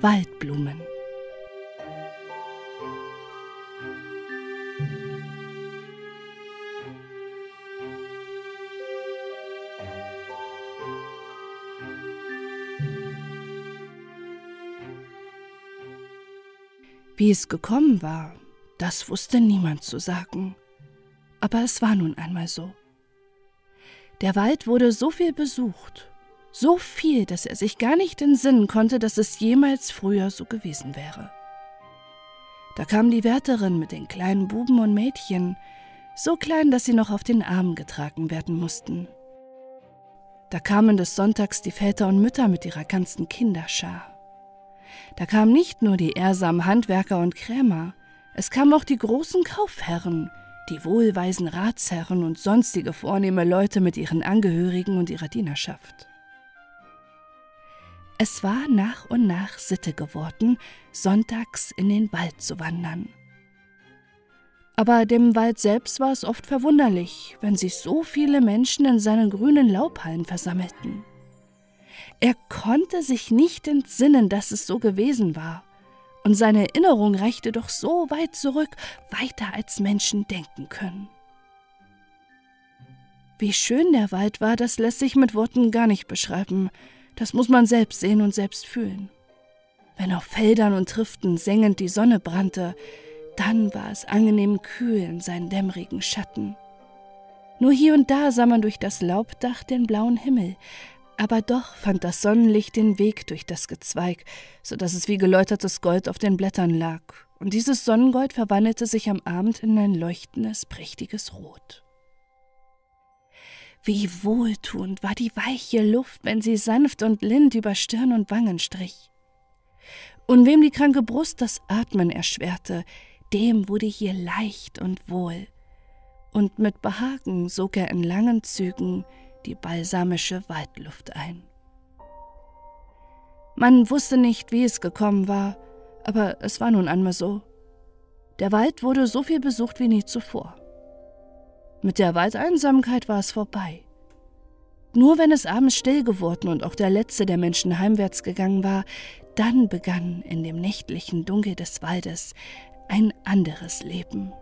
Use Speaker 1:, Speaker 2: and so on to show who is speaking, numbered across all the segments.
Speaker 1: Waldblumen. Wie es gekommen war, das wusste niemand zu sagen. Aber es war nun einmal so. Der Wald wurde so viel besucht, so viel, dass er sich gar nicht entsinnen konnte, dass es jemals früher so gewesen wäre. Da kam die Wärterin mit den kleinen Buben und Mädchen, so klein, dass sie noch auf den Armen getragen werden mussten. Da kamen des Sonntags die Väter und Mütter mit ihrer ganzen Kinderschar. Da kamen nicht nur die ehrsamen Handwerker und Krämer, es kamen auch die großen Kaufherren, die wohlweisen Ratsherren und sonstige vornehme Leute mit ihren Angehörigen und ihrer Dienerschaft. Es war nach und nach Sitte geworden, sonntags in den Wald zu wandern. Aber dem Wald selbst war es oft verwunderlich, wenn sich so viele Menschen in seinen grünen Laubhallen versammelten. Er konnte sich nicht entsinnen, dass es so gewesen war. Und seine Erinnerung reichte doch so weit zurück, weiter als Menschen denken können. Wie schön der Wald war, das lässt sich mit Worten gar nicht beschreiben. Das muss man selbst sehen und selbst fühlen. Wenn auf Feldern und Triften sengend die Sonne brannte, dann war es angenehm kühl in seinen dämmerigen Schatten. Nur hier und da sah man durch das Laubdach den blauen Himmel, aber doch fand das Sonnenlicht den Weg durch das Gezweig, so dass es wie geläutertes Gold auf den Blättern lag, und dieses Sonnengold verwandelte sich am Abend in ein leuchtendes, prächtiges Rot. Wie wohltuend war die weiche Luft, wenn sie sanft und lind über Stirn und Wangen strich. Und wem die kranke Brust das Atmen erschwerte, dem wurde hier leicht und wohl, und mit Behagen sog er in langen Zügen die balsamische Waldluft ein. Man wusste nicht, wie es gekommen war, aber es war nun einmal so. Der Wald wurde so viel besucht wie nie zuvor. Mit der Waldeinsamkeit war es vorbei. Nur wenn es abends still geworden und auch der letzte der Menschen heimwärts gegangen war, dann begann in dem nächtlichen Dunkel des Waldes ein anderes Leben.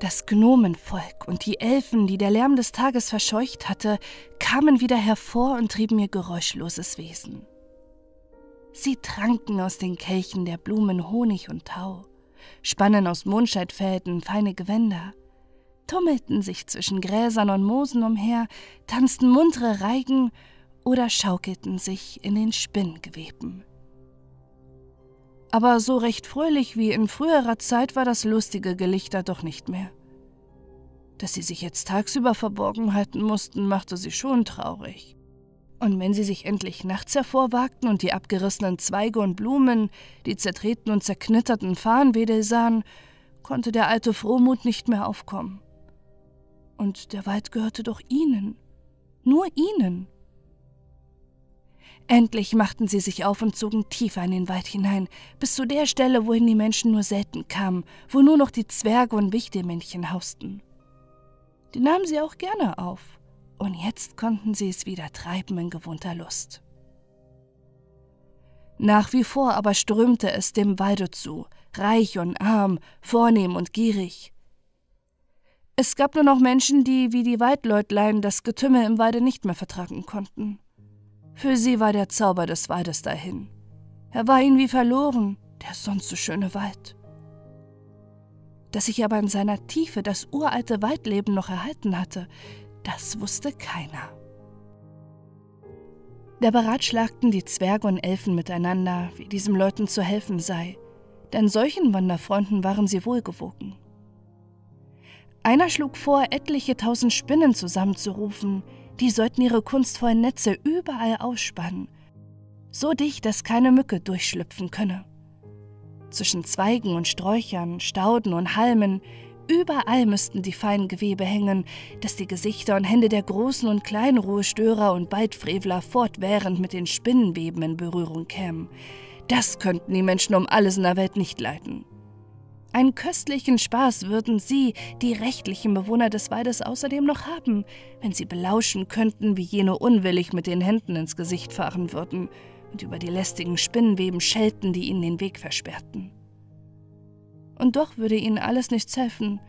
Speaker 1: Das Gnomenvolk und die Elfen, die der Lärm des Tages verscheucht hatte, kamen wieder hervor und trieben ihr geräuschloses Wesen. Sie tranken aus den Kelchen der Blumen Honig und Tau, spannen aus Mondscheidfäden feine Gewänder, tummelten sich zwischen Gräsern und Moosen umher, tanzten muntere Reigen oder schaukelten sich in den Spinngeweben. Aber so recht fröhlich wie in früherer Zeit war das lustige Gelichter doch nicht mehr. Dass sie sich jetzt tagsüber verborgen halten mussten, machte sie schon traurig. Und wenn sie sich endlich nachts hervorwagten und die abgerissenen Zweige und Blumen, die zertreten und zerknitterten Farnwedel sahen, konnte der alte Frohmut nicht mehr aufkommen. Und der Wald gehörte doch ihnen, nur ihnen. Endlich machten sie sich auf und zogen tiefer in den Wald hinein, bis zu der Stelle, wohin die Menschen nur selten kamen, wo nur noch die Zwerge und Wichtelmännchen hausten. Die nahmen sie auch gerne auf, und jetzt konnten sie es wieder treiben in gewohnter Lust. Nach wie vor aber strömte es dem Walde zu, reich und arm, vornehm und gierig. Es gab nur noch Menschen, die wie die Waldleutlein das Getümmel im Walde nicht mehr vertragen konnten. Für sie war der Zauber des Waldes dahin. Er war ihnen wie verloren, der sonst so schöne Wald. Dass sich aber in seiner Tiefe das uralte Waldleben noch erhalten hatte, das wusste keiner. Da beratschlagten die Zwerge und Elfen miteinander, wie diesem Leuten zu helfen sei, denn solchen Wanderfreunden waren sie wohlgewogen. Einer schlug vor, etliche tausend Spinnen zusammenzurufen, die sollten ihre kunstvollen Netze überall ausspannen, so dicht, dass keine Mücke durchschlüpfen könne. Zwischen Zweigen und Sträuchern, Stauden und Halmen, überall müssten die feinen Gewebe hängen, dass die Gesichter und Hände der großen und kleinen Ruhestörer und Beidfrevler fortwährend mit den Spinnenweben in Berührung kämen. Das könnten die Menschen um alles in der Welt nicht leiden. Einen köstlichen Spaß würden Sie, die rechtlichen Bewohner des Waldes, außerdem noch haben, wenn Sie belauschen könnten, wie jene unwillig mit den Händen ins Gesicht fahren würden und über die lästigen Spinnenweben schelten, die ihnen den Weg versperrten. Und doch würde ihnen alles nichts helfen,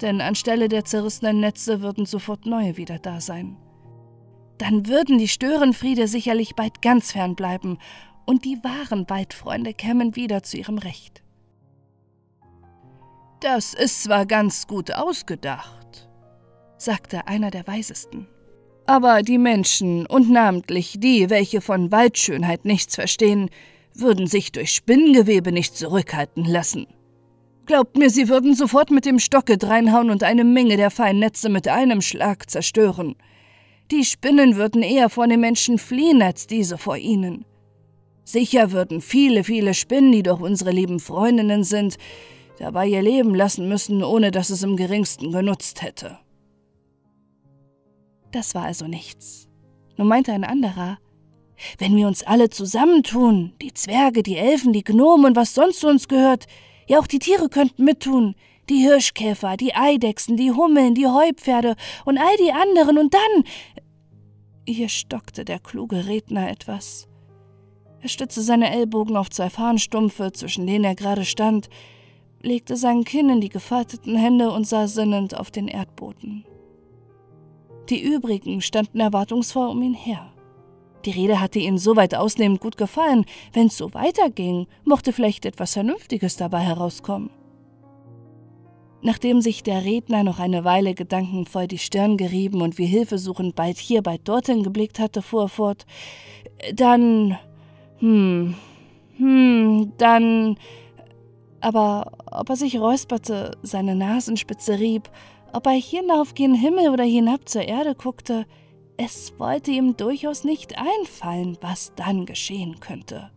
Speaker 1: denn anstelle der zerrissenen Netze würden sofort neue wieder da sein. Dann würden die Störenfriede sicherlich bald ganz fern bleiben und die wahren Waldfreunde kämen wieder zu ihrem Recht. Das ist zwar ganz gut ausgedacht, sagte einer der Weisesten. Aber die Menschen, und namentlich die, welche von Waldschönheit nichts verstehen, würden sich durch Spinngewebe nicht zurückhalten lassen. Glaubt mir, sie würden sofort mit dem Stocke dreinhauen und eine Menge der feinen Netze mit einem Schlag zerstören. Die Spinnen würden eher vor den Menschen fliehen als diese vor ihnen. Sicher würden viele, viele Spinnen, die doch unsere lieben Freundinnen sind, dabei ihr Leben lassen müssen, ohne dass es im geringsten genutzt hätte. Das war also nichts. Nun meinte ein anderer, wenn wir uns alle zusammentun, die Zwerge, die Elfen, die Gnomen und was sonst zu uns gehört, ja auch die Tiere könnten mittun, die Hirschkäfer, die Eidechsen, die Hummeln, die Heupferde und all die anderen, und dann. Hier stockte der kluge Redner etwas. Er stützte seine Ellbogen auf zwei Fahnenstumpfe, zwischen denen er gerade stand, legte sein Kinn in die gefalteten Hände und sah sinnend auf den Erdboden. Die übrigen standen erwartungsvoll um ihn her. Die Rede hatte ihnen soweit ausnehmend gut gefallen. Wenn es so weiterging, mochte vielleicht etwas Vernünftiges dabei herauskommen. Nachdem sich der Redner noch eine Weile gedankenvoll die Stirn gerieben und wie hilfesuchend bald hier, bald dorthin geblickt hatte, fuhr er fort. Dann. Hm. Hm, dann. Aber ob er sich räusperte, seine Nasenspitze rieb, ob er hinauf gen Himmel oder hinab zur Erde guckte, es wollte ihm durchaus nicht einfallen, was dann geschehen könnte.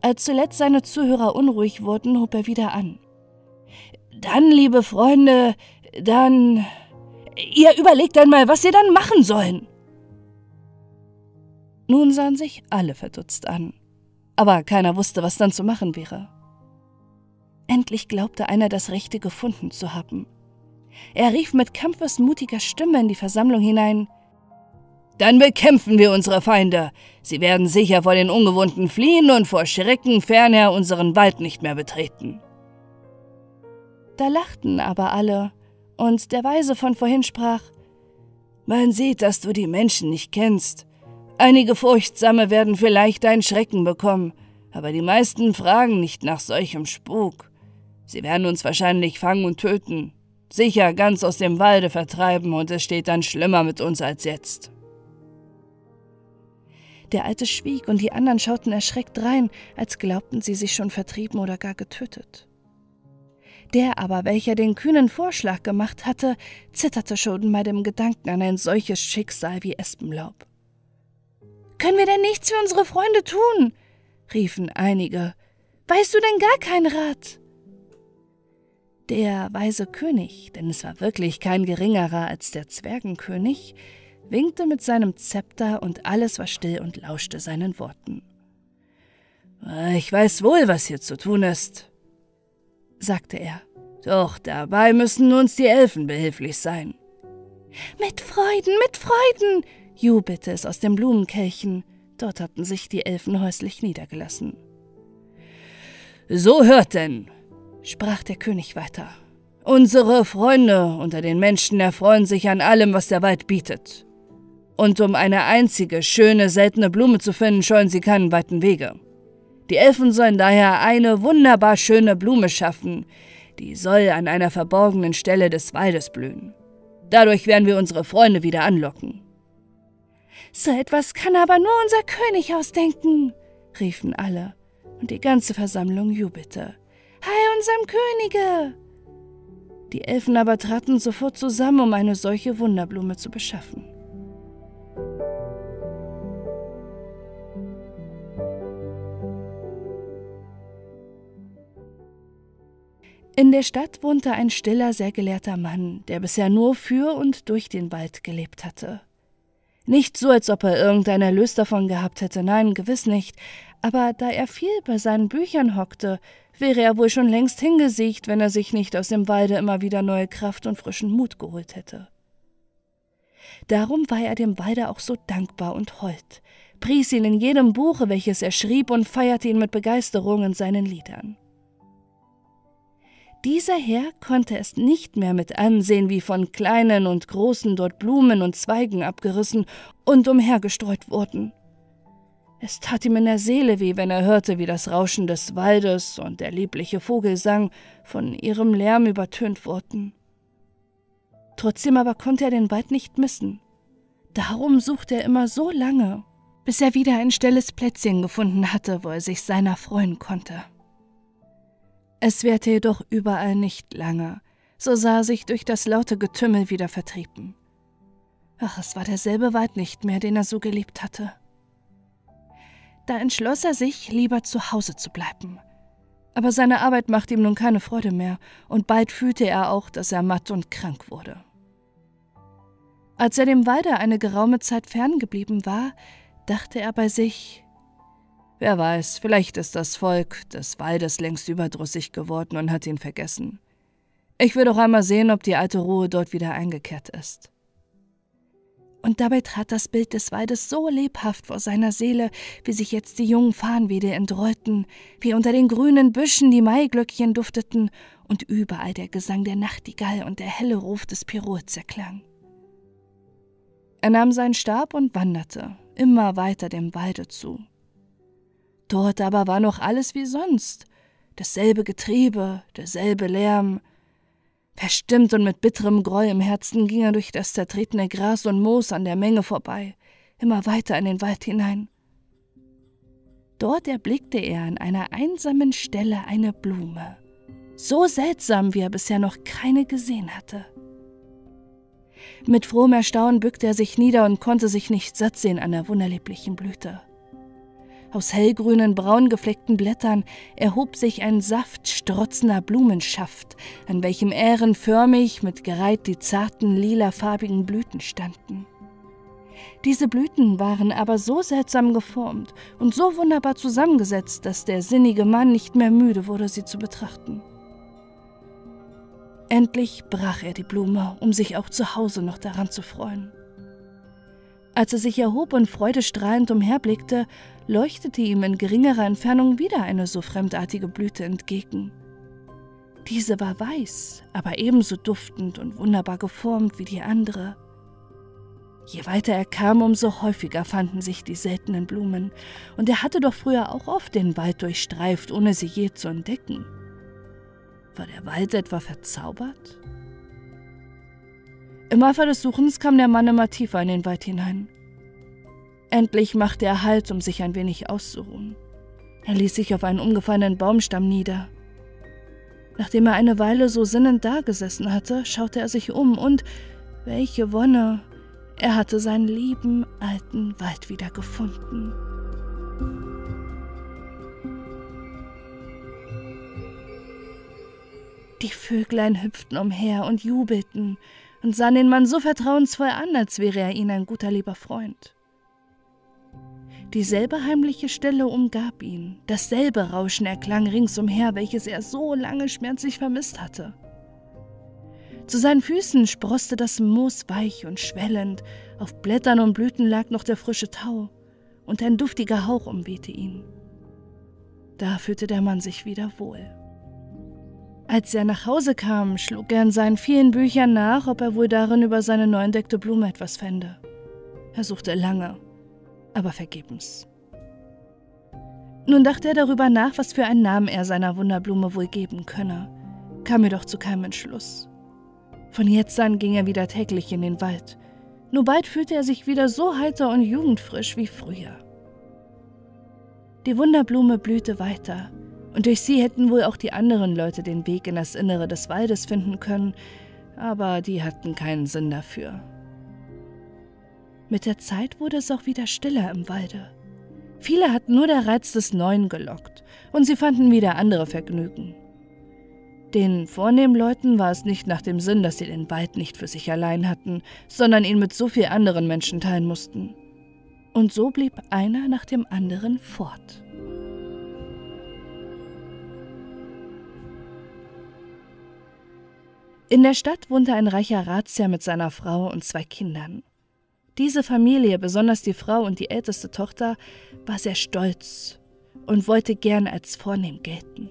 Speaker 1: Als zuletzt seine Zuhörer unruhig wurden, hob er wieder an. Dann, liebe Freunde, dann. Ihr überlegt einmal, was ihr dann machen sollen. Nun sahen sich alle verdutzt an, aber keiner wusste, was dann zu machen wäre. Endlich glaubte einer, das Rechte gefunden zu haben. Er rief mit kampfesmutiger Stimme in die Versammlung hinein Dann bekämpfen wir unsere Feinde. Sie werden sicher vor den Ungewohnten fliehen und vor Schrecken fernher unseren Wald nicht mehr betreten. Da lachten aber alle, und der Weise von vorhin sprach Man sieht, dass du die Menschen nicht kennst. Einige Furchtsame werden vielleicht einen Schrecken bekommen, aber die meisten fragen nicht nach solchem Spuk. Sie werden uns wahrscheinlich fangen und töten, sicher ganz aus dem Walde vertreiben, und es steht dann schlimmer mit uns als jetzt. Der Alte schwieg, und die anderen schauten erschreckt rein, als glaubten sie sich schon vertrieben oder gar getötet. Der aber, welcher den kühnen Vorschlag gemacht hatte, zitterte schon bei dem Gedanken an ein solches Schicksal wie Espenlaub. Können wir denn nichts für unsere Freunde tun? riefen einige. Weißt du denn gar keinen Rat? Der weise König, denn es war wirklich kein geringerer als der Zwergenkönig, winkte mit seinem Zepter und alles war still und lauschte seinen Worten. Ich weiß wohl, was hier zu tun ist, sagte er. Doch dabei müssen uns die Elfen behilflich sein. Mit Freuden, mit Freuden, jubelte es aus dem Blumenkelchen. Dort hatten sich die Elfen häuslich niedergelassen. So hört denn, sprach der König weiter. Unsere Freunde unter den Menschen erfreuen sich an allem, was der Wald bietet. Und um eine einzige, schöne, seltene Blume zu finden, scheuen sie keinen weiten Wege. Die Elfen sollen daher eine wunderbar schöne Blume schaffen, die soll an einer verborgenen Stelle des Waldes blühen. Dadurch werden wir unsere Freunde wieder anlocken. So etwas kann aber nur unser König ausdenken, riefen alle, und die ganze Versammlung jubelte. Heil unserem Könige! Die Elfen aber traten sofort zusammen, um eine solche Wunderblume zu beschaffen. In der Stadt wohnte ein stiller, sehr gelehrter Mann, der bisher nur für und durch den Wald gelebt hatte. Nicht so, als ob er irgendein Erlös davon gehabt hätte, nein, gewiss nicht, aber da er viel bei seinen Büchern hockte, wäre er wohl schon längst hingesiegt, wenn er sich nicht aus dem Walde immer wieder neue Kraft und frischen Mut geholt hätte. Darum war er dem Walde auch so dankbar und hold, pries ihn in jedem Buche, welches er schrieb, und feierte ihn mit Begeisterung in seinen Liedern. Dieser Herr konnte es nicht mehr mit ansehen, wie von kleinen und großen dort Blumen und Zweigen abgerissen und umhergestreut wurden. Es tat ihm in der Seele weh, wenn er hörte, wie das Rauschen des Waldes und der liebliche Vogelsang von ihrem Lärm übertönt wurden. Trotzdem aber konnte er den Wald nicht missen. Darum suchte er immer so lange, bis er wieder ein stilles Plätzchen gefunden hatte, wo er sich seiner freuen konnte. Es währte jedoch überall nicht lange, so sah er sich durch das laute Getümmel wieder vertrieben. Ach, es war derselbe Wald nicht mehr, den er so geliebt hatte. Da entschloss er sich, lieber zu Hause zu bleiben. Aber seine Arbeit machte ihm nun keine Freude mehr, und bald fühlte er auch, dass er matt und krank wurde. Als er dem Walde eine geraume Zeit ferngeblieben war, dachte er bei sich, Wer weiß, vielleicht ist das Volk des Waldes längst überdrüssig geworden und hat ihn vergessen. Ich will doch einmal sehen, ob die alte Ruhe dort wieder eingekehrt ist. Und dabei trat das Bild des Waldes so lebhaft vor seiner Seele, wie sich jetzt die jungen Farnwede entrollten, wie unter den grünen Büschen die Maiglöckchen dufteten und überall der Gesang der Nachtigall und der helle Ruf des Pirots erklang. Er nahm seinen Stab und wanderte immer weiter dem Walde zu. Dort aber war noch alles wie sonst, dasselbe Getriebe, derselbe Lärm, Verstimmt und mit bitterem Groll im Herzen ging er durch das zertretene Gras und Moos an der Menge vorbei, immer weiter in den Wald hinein. Dort erblickte er an einer einsamen Stelle eine Blume, so seltsam, wie er bisher noch keine gesehen hatte. Mit frohem Erstaunen bückte er sich nieder und konnte sich nicht satt sehen an der wunderlieblichen Blüte. Aus hellgrünen, braun gefleckten Blättern erhob sich ein saftstrotzender Blumenschaft, an welchem ährenförmig mit Gereiht die zarten, lilafarbigen Blüten standen. Diese Blüten waren aber so seltsam geformt und so wunderbar zusammengesetzt, dass der sinnige Mann nicht mehr müde wurde, sie zu betrachten. Endlich brach er die Blume, um sich auch zu Hause noch daran zu freuen. Als er sich erhob und freudestrahlend umherblickte, leuchtete ihm in geringerer Entfernung wieder eine so fremdartige Blüte entgegen. Diese war weiß, aber ebenso duftend und wunderbar geformt wie die andere. Je weiter er kam, umso häufiger fanden sich die seltenen Blumen, und er hatte doch früher auch oft den Wald durchstreift, ohne sie je zu entdecken. War der Wald etwa verzaubert? Im Eifer des Suchens kam der Mann immer tiefer in den Wald hinein. Endlich machte er Halt, um sich ein wenig auszuruhen. Er ließ sich auf einen umgefallenen Baumstamm nieder. Nachdem er eine Weile so sinnend dagesessen hatte, schaute er sich um und, welche Wonne, er hatte seinen lieben alten Wald wieder gefunden. Die Vöglein hüpften umher und jubelten und sahen den Mann so vertrauensvoll an, als wäre er ihnen ein guter lieber Freund. Dieselbe heimliche Stille umgab ihn, dasselbe Rauschen erklang ringsumher, welches er so lange schmerzlich vermisst hatte. Zu seinen Füßen sproßte das Moos weich und schwellend, auf Blättern und Blüten lag noch der frische Tau, und ein duftiger Hauch umwehte ihn. Da fühlte der Mann sich wieder wohl. Als er nach Hause kam, schlug er in seinen vielen Büchern nach, ob er wohl darin über seine neu entdeckte Blume etwas fände. Er suchte lange, aber vergebens. Nun dachte er darüber nach, was für einen Namen er seiner Wunderblume wohl geben könne, kam jedoch zu keinem Entschluss. Von jetzt an ging er wieder täglich in den Wald. Nur bald fühlte er sich wieder so heiter und jugendfrisch wie früher. Die Wunderblume blühte weiter, und durch sie hätten wohl auch die anderen Leute den Weg in das Innere des Waldes finden können, aber die hatten keinen Sinn dafür. Mit der Zeit wurde es auch wieder stiller im Walde. Viele hatten nur der Reiz des Neuen gelockt, und sie fanden wieder andere Vergnügen. Den vornehmen Leuten war es nicht nach dem Sinn, dass sie den Wald nicht für sich allein hatten, sondern ihn mit so viel anderen Menschen teilen mussten. Und so blieb einer nach dem anderen fort. In der Stadt wohnte ein reicher Ratsherr mit seiner Frau und zwei Kindern. Diese Familie, besonders die Frau und die älteste Tochter, war sehr stolz und wollte gern als vornehm gelten.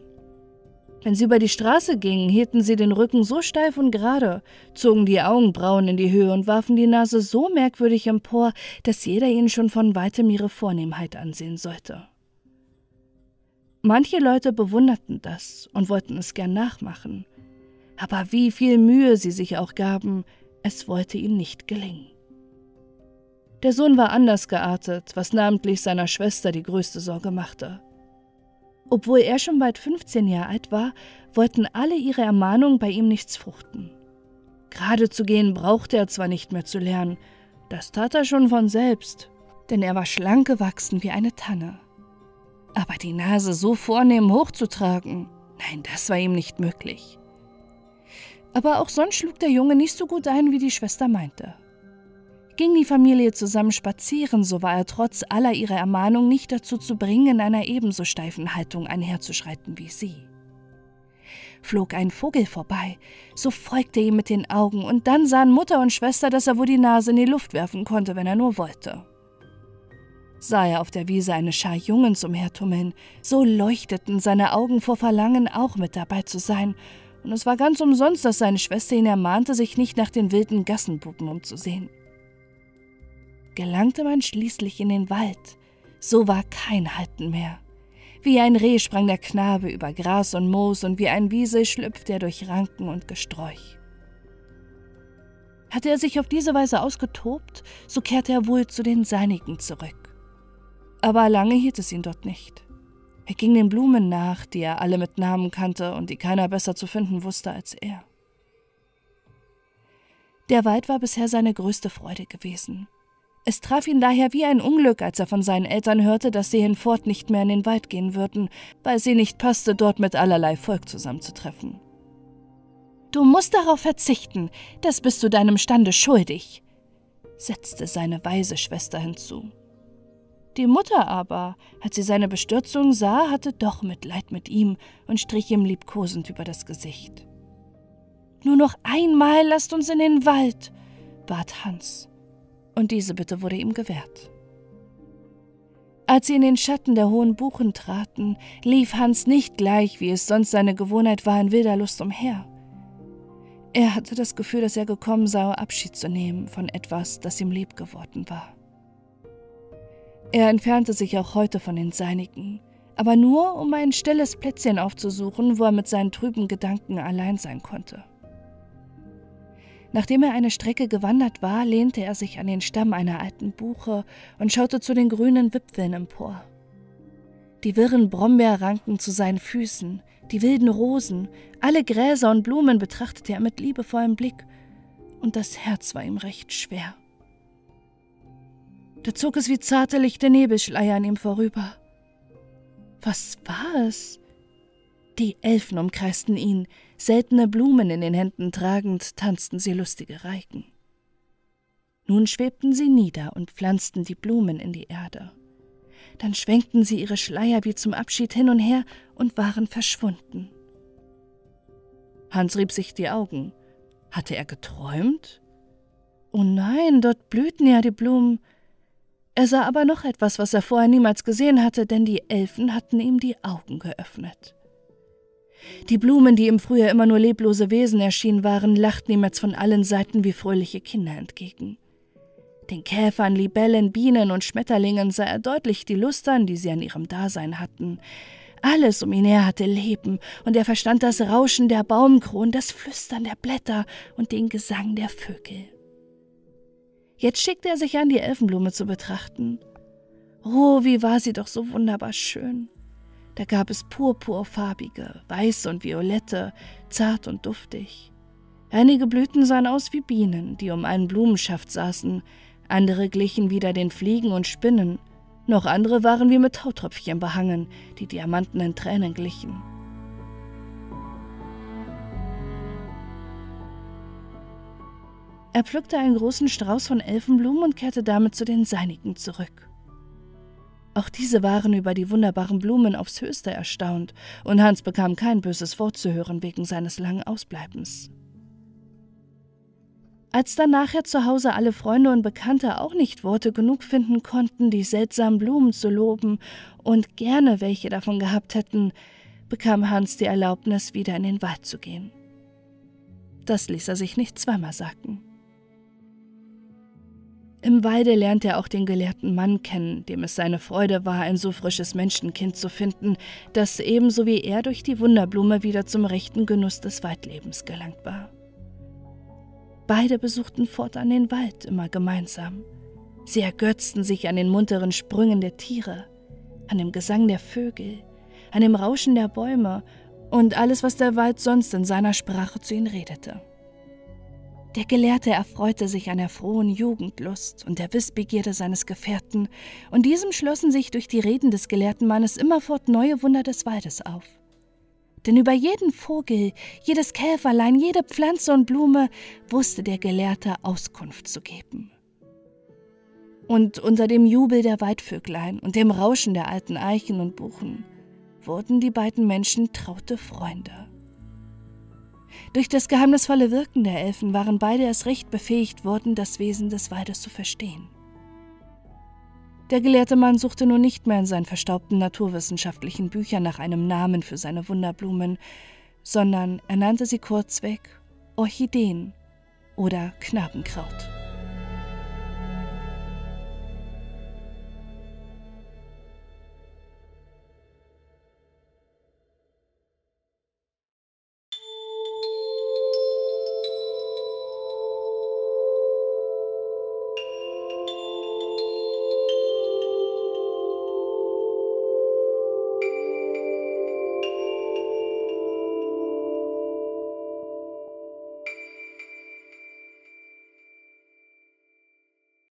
Speaker 1: Wenn sie über die Straße gingen, hielten sie den Rücken so steif und gerade, zogen die Augenbrauen in die Höhe und warfen die Nase so merkwürdig empor, dass jeder ihnen schon von weitem ihre Vornehmheit ansehen sollte. Manche Leute bewunderten das und wollten es gern nachmachen, aber wie viel Mühe sie sich auch gaben, es wollte ihnen nicht gelingen. Der Sohn war anders geartet, was namentlich seiner Schwester die größte Sorge machte. Obwohl er schon bald 15 Jahre alt war, wollten alle ihre Ermahnungen bei ihm nichts fruchten. Gerade zu gehen brauchte er zwar nicht mehr zu lernen, das tat er schon von selbst, denn er war schlank gewachsen wie eine Tanne. Aber die Nase so vornehm hochzutragen, nein, das war ihm nicht möglich. Aber auch sonst schlug der Junge nicht so gut ein, wie die Schwester meinte. Ging die Familie zusammen spazieren, so war er trotz aller ihrer Ermahnung nicht dazu zu bringen, in einer ebenso steifen Haltung einherzuschreiten wie sie. Flog ein Vogel vorbei, so folgte ihm mit den Augen, und dann sahen Mutter und Schwester, dass er wohl die Nase in die Luft werfen konnte, wenn er nur wollte. Sah er auf der Wiese eine Schar Jungens umhertummeln, so leuchteten seine Augen vor Verlangen, auch mit dabei zu sein, und es war ganz umsonst, dass seine Schwester ihn ermahnte, sich nicht nach den wilden Gassenpuppen umzusehen gelangte man schließlich in den Wald. So war kein Halten mehr. Wie ein Reh sprang der Knabe über Gras und Moos und wie ein Wiesel schlüpfte er durch Ranken und Gesträuch. Hatte er sich auf diese Weise ausgetobt, so kehrte er wohl zu den Seinigen zurück. Aber lange hielt es ihn dort nicht. Er ging den Blumen nach, die er alle mit Namen kannte und die keiner besser zu finden wusste als er. Der Wald war bisher seine größte Freude gewesen. Es traf ihn daher wie ein Unglück, als er von seinen Eltern hörte, dass sie hinfort nicht mehr in den Wald gehen würden, weil sie nicht passte, dort mit allerlei Volk zusammenzutreffen. Du musst darauf verzichten, das bist du deinem Stande schuldig, setzte seine weise Schwester hinzu. Die Mutter aber, als sie seine Bestürzung sah, hatte doch Mitleid mit ihm und strich ihm liebkosend über das Gesicht. Nur noch einmal lasst uns in den Wald, bat Hans und diese Bitte wurde ihm gewährt. Als sie in den Schatten der hohen Buchen traten, lief Hans nicht gleich, wie es sonst seine Gewohnheit war, in wilder Lust umher. Er hatte das Gefühl, dass er gekommen sei, Abschied zu nehmen von etwas, das ihm lieb geworden war. Er entfernte sich auch heute von den Seinigen, aber nur, um ein stilles Plätzchen aufzusuchen, wo er mit seinen trüben Gedanken allein sein konnte. Nachdem er eine Strecke gewandert war, lehnte er sich an den Stamm einer alten Buche und schaute zu den grünen Wipfeln empor. Die wirren Brombeerranken zu seinen Füßen, die wilden Rosen, alle Gräser und Blumen betrachtete er mit liebevollem Blick, und das Herz war ihm recht schwer. Da zog es wie zarte lichte Nebelschleier an ihm vorüber. Was war es? Die Elfen umkreisten ihn, seltene Blumen in den Händen tragend, tanzten sie lustige Reigen. Nun schwebten sie nieder und pflanzten die Blumen in die Erde. Dann schwenkten sie ihre Schleier wie zum Abschied hin und her und waren verschwunden. Hans rieb sich die Augen. Hatte er geträumt? Oh nein, dort blühten ja die Blumen. Er sah aber noch etwas, was er vorher niemals gesehen hatte, denn die Elfen hatten ihm die Augen geöffnet. Die Blumen, die ihm früher immer nur leblose Wesen erschienen waren, lachten ihm jetzt von allen Seiten wie fröhliche Kinder entgegen. Den Käfern, Libellen, Bienen und Schmetterlingen sah er deutlich die Lust an, die sie an ihrem Dasein hatten. Alles um ihn her hatte Leben, und er verstand das Rauschen der Baumkronen, das Flüstern der Blätter und den Gesang der Vögel. Jetzt schickte er sich an, die Elfenblume zu betrachten. Oh, wie war sie doch so wunderbar schön. Da gab es purpurfarbige, weiß und violette, zart und duftig. Einige Blüten sahen aus wie Bienen, die um einen Blumenschaft saßen, andere glichen wieder den Fliegen und Spinnen, noch andere waren wie mit Tautröpfchen behangen, die diamantenen Tränen glichen. Er pflückte einen großen Strauß von Elfenblumen und kehrte damit zu den Seinigen zurück. Auch diese waren über die wunderbaren Blumen aufs höchste erstaunt, und Hans bekam kein böses Wort zu hören wegen seines langen Ausbleibens. Als dann nachher zu Hause alle Freunde und Bekannte auch nicht Worte genug finden konnten, die seltsamen Blumen zu loben und gerne welche davon gehabt hätten, bekam Hans die Erlaubnis, wieder in den Wald zu gehen. Das ließ er sich nicht zweimal sagen. Im Walde lernte er auch den gelehrten Mann kennen, dem es seine Freude war, ein so frisches Menschenkind zu finden, das ebenso wie er durch die Wunderblume wieder zum rechten Genuss des Waldlebens gelangt war. Beide besuchten fortan den Wald immer gemeinsam. Sie ergötzten sich an den munteren Sprüngen der Tiere, an dem Gesang der Vögel, an dem Rauschen der Bäume und alles, was der Wald sonst in seiner Sprache zu ihnen redete. Der Gelehrte erfreute sich an der frohen Jugendlust und der Wissbegierde seines Gefährten, und diesem schlossen sich durch die Reden des gelehrten Mannes immerfort neue Wunder des Waldes auf. Denn über jeden Vogel, jedes Käferlein, jede Pflanze und Blume wusste der Gelehrte Auskunft zu geben. Und unter dem Jubel der Waldvöglein und dem Rauschen der alten Eichen und Buchen wurden die beiden Menschen traute Freunde. Durch das geheimnisvolle Wirken der Elfen waren beide erst recht befähigt worden, das Wesen des Waldes zu verstehen. Der gelehrte Mann suchte nun nicht mehr in seinen verstaubten naturwissenschaftlichen Büchern nach einem Namen für seine Wunderblumen, sondern er nannte sie kurzweg Orchideen oder Knabenkraut.